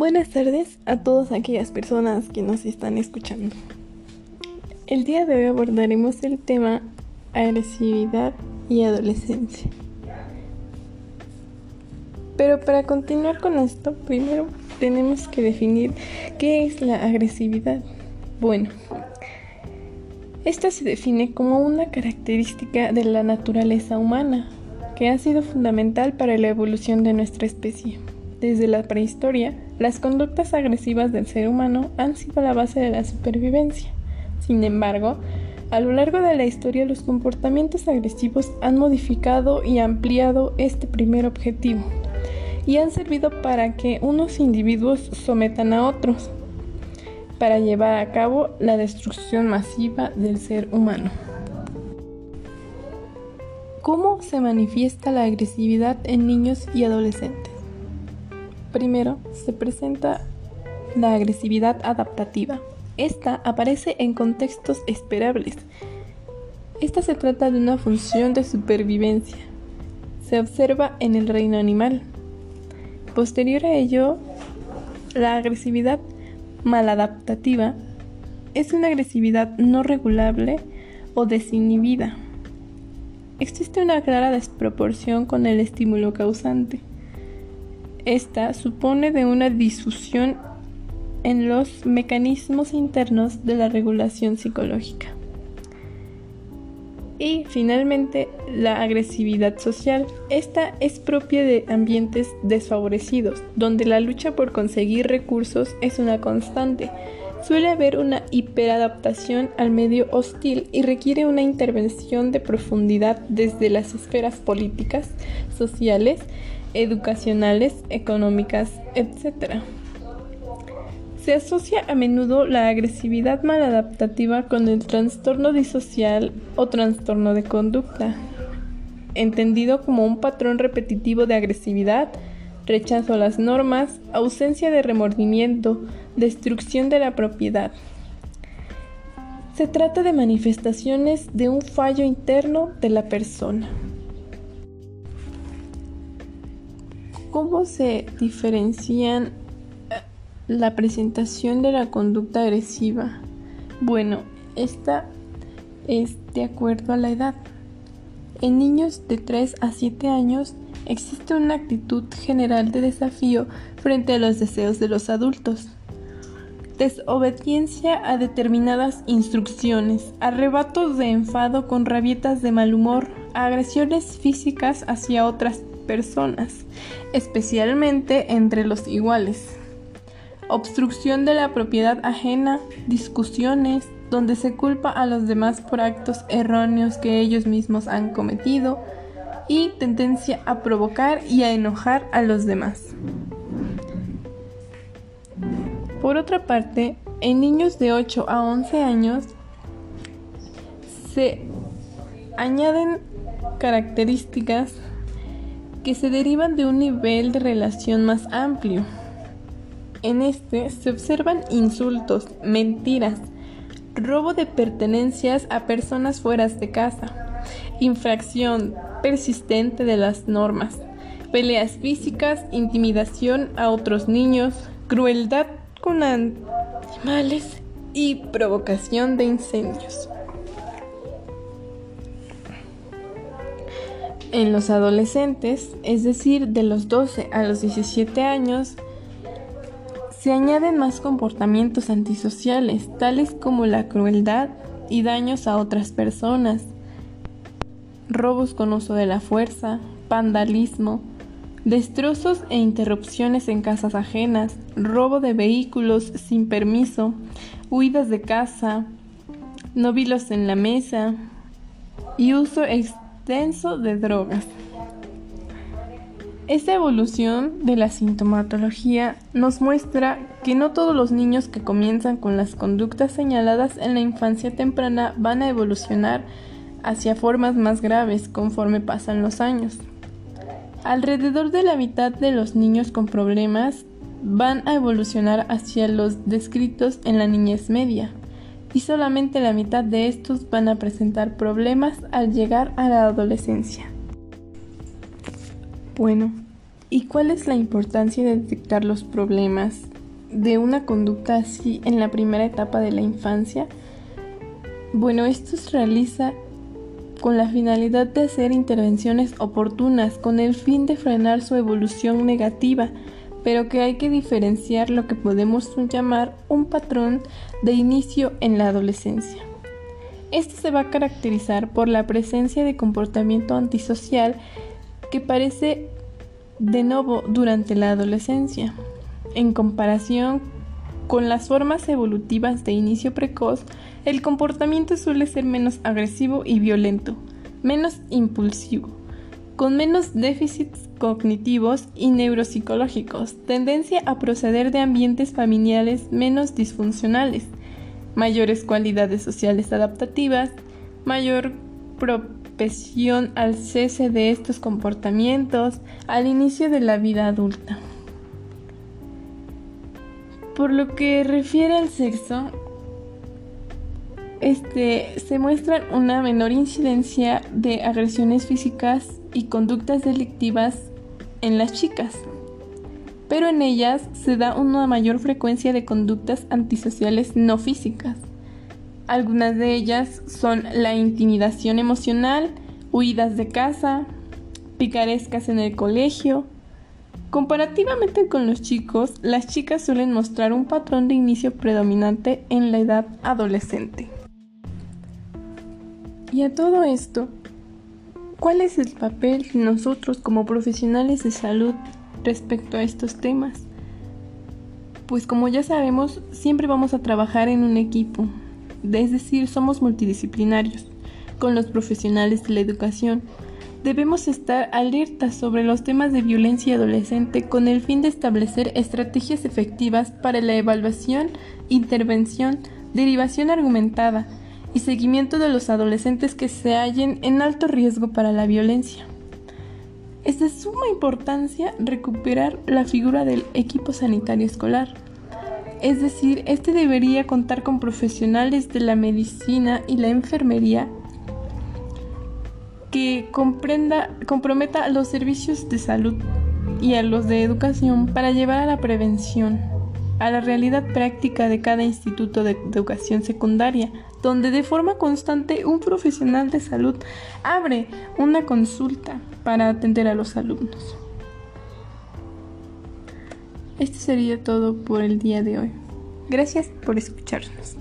Buenas tardes a todas aquellas personas que nos están escuchando. El día de hoy abordaremos el tema agresividad y adolescencia. Pero para continuar con esto, primero tenemos que definir qué es la agresividad. Bueno, esta se define como una característica de la naturaleza humana que ha sido fundamental para la evolución de nuestra especie. Desde la prehistoria, las conductas agresivas del ser humano han sido la base de la supervivencia. Sin embargo, a lo largo de la historia los comportamientos agresivos han modificado y ampliado este primer objetivo y han servido para que unos individuos sometan a otros, para llevar a cabo la destrucción masiva del ser humano. ¿Cómo se manifiesta la agresividad en niños y adolescentes? Primero, se presenta la agresividad adaptativa. Esta aparece en contextos esperables. Esta se trata de una función de supervivencia. Se observa en el reino animal. Posterior a ello, la agresividad maladaptativa es una agresividad no regulable o desinhibida. Existe una clara desproporción con el estímulo causante. Esta supone de una difusión en los mecanismos internos de la regulación psicológica. Y finalmente, la agresividad social. Esta es propia de ambientes desfavorecidos, donde la lucha por conseguir recursos es una constante. Suele haber una hiperadaptación al medio hostil y requiere una intervención de profundidad desde las esferas políticas, sociales, educacionales, económicas, etc. Se asocia a menudo la agresividad maladaptativa con el trastorno disocial o trastorno de conducta, entendido como un patrón repetitivo de agresividad, rechazo a las normas, ausencia de remordimiento, destrucción de la propiedad. Se trata de manifestaciones de un fallo interno de la persona. ¿Cómo se diferencian eh, la presentación de la conducta agresiva? Bueno, esta es de acuerdo a la edad. En niños de 3 a 7 años existe una actitud general de desafío frente a los deseos de los adultos. Desobediencia a determinadas instrucciones, arrebatos de enfado con rabietas de mal humor, agresiones físicas hacia otras personas, especialmente entre los iguales. Obstrucción de la propiedad ajena, discusiones, donde se culpa a los demás por actos erróneos que ellos mismos han cometido y tendencia a provocar y a enojar a los demás. Por otra parte, en niños de 8 a 11 años se añaden características que se derivan de un nivel de relación más amplio. En este se observan insultos, mentiras, robo de pertenencias a personas fuera de casa, infracción persistente de las normas, peleas físicas, intimidación a otros niños, crueldad con animales y provocación de incendios. En los adolescentes, es decir, de los 12 a los 17 años, se añaden más comportamientos antisociales, tales como la crueldad y daños a otras personas, robos con uso de la fuerza, vandalismo, destrozos e interrupciones en casas ajenas, robo de vehículos sin permiso, huidas de casa, nóvilos en la mesa y uso de drogas. Esta evolución de la sintomatología nos muestra que no todos los niños que comienzan con las conductas señaladas en la infancia temprana van a evolucionar hacia formas más graves conforme pasan los años. Alrededor de la mitad de los niños con problemas van a evolucionar hacia los descritos en la niñez media, y solamente la mitad de estos van a presentar problemas al llegar a la adolescencia. Bueno, ¿Y cuál es la importancia de detectar los problemas de una conducta así en la primera etapa de la infancia? Bueno, esto se realiza con la finalidad de hacer intervenciones oportunas con el fin de frenar su evolución negativa, pero que hay que diferenciar lo que podemos llamar un patrón de inicio en la adolescencia. Este se va a caracterizar por la presencia de comportamiento antisocial que parece de nuevo durante la adolescencia. En comparación con las formas evolutivas de inicio precoz, el comportamiento suele ser menos agresivo y violento, menos impulsivo, con menos déficits cognitivos y neuropsicológicos, tendencia a proceder de ambientes familiares menos disfuncionales, mayores cualidades sociales adaptativas, mayor propensión al cese de estos comportamientos al inicio de la vida adulta. Por lo que refiere al sexo, este, se muestra una menor incidencia de agresiones físicas y conductas delictivas en las chicas pero en ellas se da una mayor frecuencia de conductas antisociales no físicas. Algunas de ellas son la intimidación emocional, huidas de casa, picarescas en el colegio. Comparativamente con los chicos, las chicas suelen mostrar un patrón de inicio predominante en la edad adolescente. Y a todo esto, ¿cuál es el papel de nosotros como profesionales de salud respecto a estos temas? Pues como ya sabemos, siempre vamos a trabajar en un equipo, es decir, somos multidisciplinarios con los profesionales de la educación. Debemos estar alertas sobre los temas de violencia adolescente con el fin de establecer estrategias efectivas para la evaluación, intervención, derivación argumentada y seguimiento de los adolescentes que se hallen en alto riesgo para la violencia. Es de suma importancia recuperar la figura del equipo sanitario escolar. Es decir, este debería contar con profesionales de la medicina y la enfermería que comprenda, comprometa los servicios de salud y a los de educación para llevar a la prevención, a la realidad práctica de cada instituto de educación secundaria, donde de forma constante un profesional de salud abre una consulta para atender a los alumnos. Esto sería todo por el día de hoy. Gracias por escucharnos.